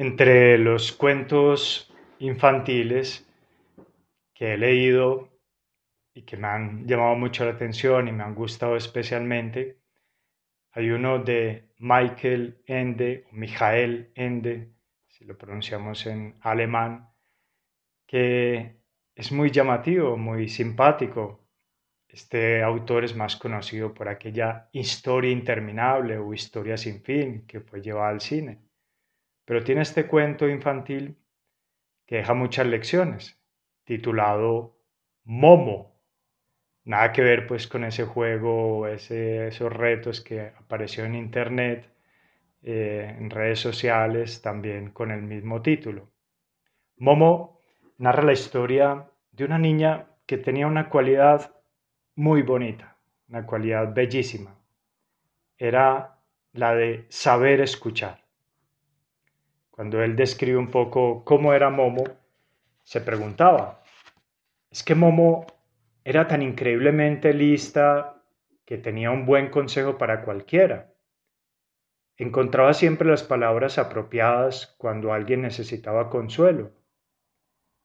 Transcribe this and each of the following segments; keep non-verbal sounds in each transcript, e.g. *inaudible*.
Entre los cuentos infantiles que he leído y que me han llamado mucho la atención y me han gustado especialmente, hay uno de Michael Ende, o Michael Ende, si lo pronunciamos en alemán, que es muy llamativo, muy simpático. Este autor es más conocido por aquella historia interminable o historia sin fin que fue llevada al cine. Pero tiene este cuento infantil que deja muchas lecciones, titulado Momo. Nada que ver pues con ese juego, ese, esos retos que apareció en internet, eh, en redes sociales, también con el mismo título. Momo narra la historia de una niña que tenía una cualidad muy bonita, una cualidad bellísima. Era la de saber escuchar. Cuando él describe un poco cómo era Momo, se preguntaba, ¿es que Momo era tan increíblemente lista que tenía un buen consejo para cualquiera? Encontraba siempre las palabras apropiadas cuando alguien necesitaba consuelo.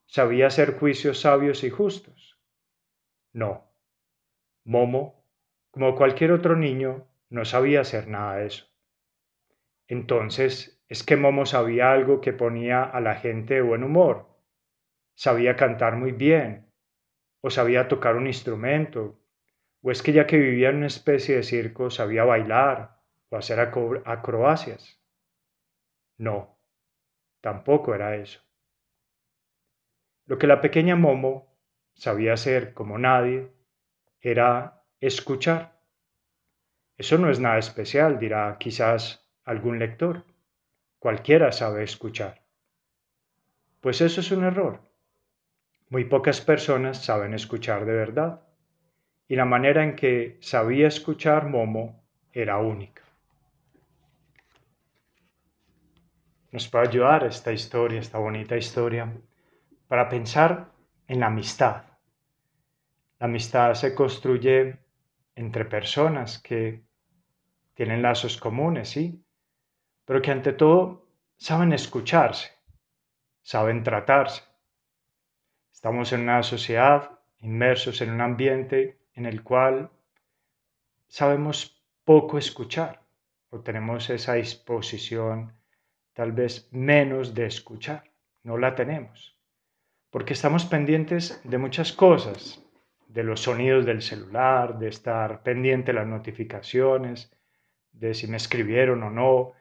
Sabía hacer juicios sabios y justos. No. Momo, como cualquier otro niño, no sabía hacer nada de eso. Entonces es que Momo sabía algo que ponía a la gente de buen humor. Sabía cantar muy bien, o sabía tocar un instrumento, o es que ya que vivía en una especie de circo sabía bailar o hacer acrobacias. No, tampoco era eso. Lo que la pequeña Momo sabía hacer como nadie era escuchar. Eso no es nada especial, dirá quizás algún lector. Cualquiera sabe escuchar. Pues eso es un error. Muy pocas personas saben escuchar de verdad. Y la manera en que sabía escuchar Momo era única. Nos puede ayudar esta historia, esta bonita historia, para pensar en la amistad. La amistad se construye entre personas que tienen lazos comunes, sí, pero que ante todo saben escucharse, saben tratarse. Estamos en una sociedad inmersos en un ambiente en el cual sabemos poco escuchar o tenemos esa disposición tal vez menos de escuchar. No la tenemos. Porque estamos pendientes de muchas cosas, de los sonidos del celular, de estar pendiente de las notificaciones, de si me escribieron o no,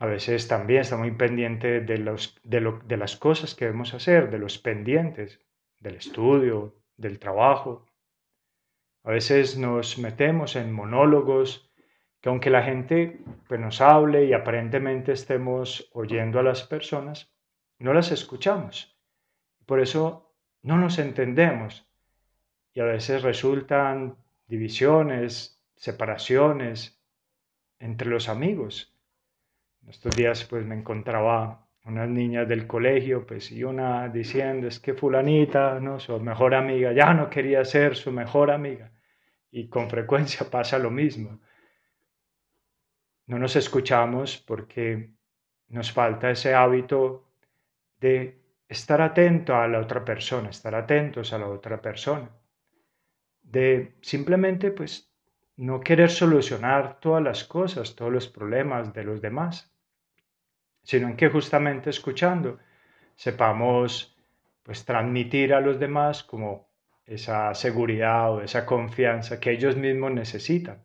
a veces también está muy pendiente de, los, de, las cosas que debemos hacer, de los pendientes, del estudio, del trabajo. A veces nos metemos en monólogos que aunque la gente pues, nos hable y aparentemente estemos oyendo a las personas, no las escuchamos. Por eso no nos entendemos y a veces resultan divisiones, separaciones entre los amigos estos días pues me encontraba unas niñas del colegio, pues y una diciendo es que fulanita, ¿no? Su mejor amiga, ya no quería ser su mejor amiga. Y con frecuencia *laughs* pasa lo mismo. No nos escuchamos porque nos falta ese hábito de estar atento a la otra persona, estar atentos a la otra persona. De simplemente pues no querer solucionar todas las cosas, todos los problemas de los demás sino en que justamente escuchando sepamos pues transmitir a los demás como esa seguridad o esa confianza que ellos mismos necesitan.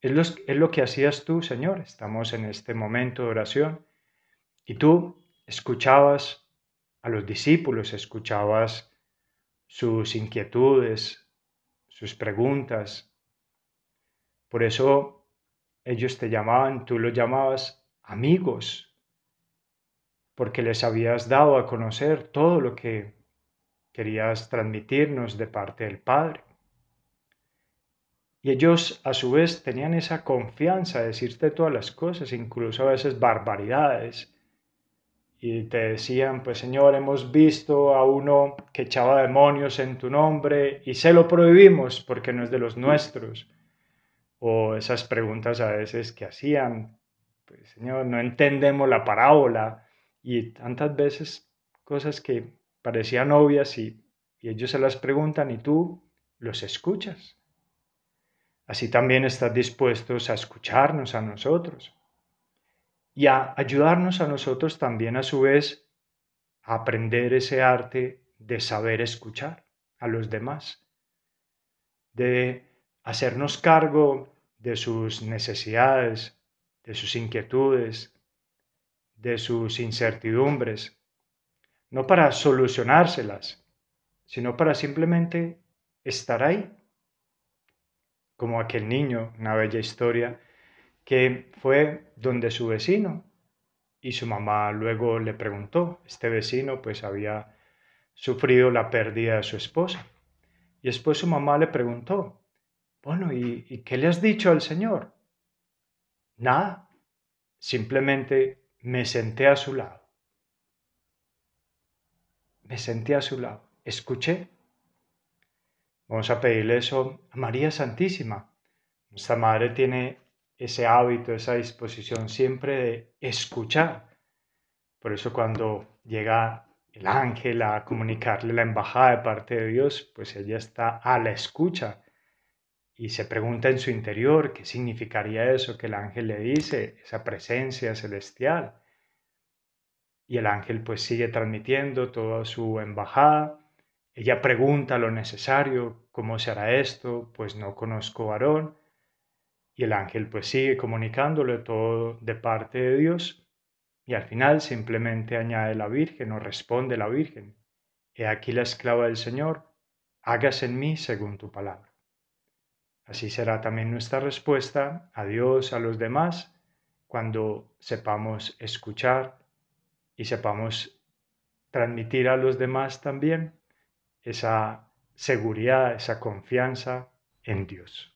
Es lo, es lo que hacías tú, Señor. Estamos en este momento de oración y tú escuchabas a los discípulos, escuchabas sus inquietudes, sus preguntas. Por eso ellos te llamaban, tú los llamabas amigos, porque les habías dado a conocer todo lo que querías transmitirnos de parte del Padre. Y ellos a su vez tenían esa confianza de decirte todas las cosas, incluso a veces barbaridades. Y te decían, pues Señor, hemos visto a uno que echaba demonios en tu nombre y se lo prohibimos porque no es de los nuestros. O esas preguntas a veces que hacían pues Señor, no entendemos la parábola y tantas veces cosas que parecían obvias y, y ellos se las preguntan y tú los escuchas. Así también estás dispuestos a escucharnos a nosotros y a ayudarnos a nosotros también a su vez a aprender ese arte de saber escuchar a los demás, de hacernos cargo de sus necesidades, de sus inquietudes, de sus incertidumbres, no para solucionárselas, sino para simplemente estar ahí, como aquel niño, una bella historia, que fue donde su vecino y su mamá luego le preguntó, este vecino pues había sufrido la pérdida de su esposa. Y después su mamá le preguntó, bueno, ¿y, qué le has dicho al Señor? Nada, simplemente me senté a su lado. Me senté a su lado, escuché. Vamos a pedirle eso a María Santísima. Nuestra Madre tiene ese hábito, esa disposición siempre de escuchar. Por eso cuando llega el ángel a comunicarle la embajada de parte de Dios, pues ella está a la escucha y se pregunta en su interior qué significaría eso que el ángel le dice, esa presencia celestial. Y el ángel pues sigue transmitiendo toda su embajada. Ella pregunta lo necesario, ¿cómo se hará esto? Pues no conozco varón. Y el ángel pues sigue comunicándole todo de parte de Dios. Y al final simplemente añade la Virgen o responde la Virgen. He aquí la esclava del Señor, hágase en mí según tu palabra. Así será también nuestra respuesta a Dios, a los demás, cuando sepamos escuchar y sepamos transmitir a los demás también esa seguridad, esa confianza en Dios.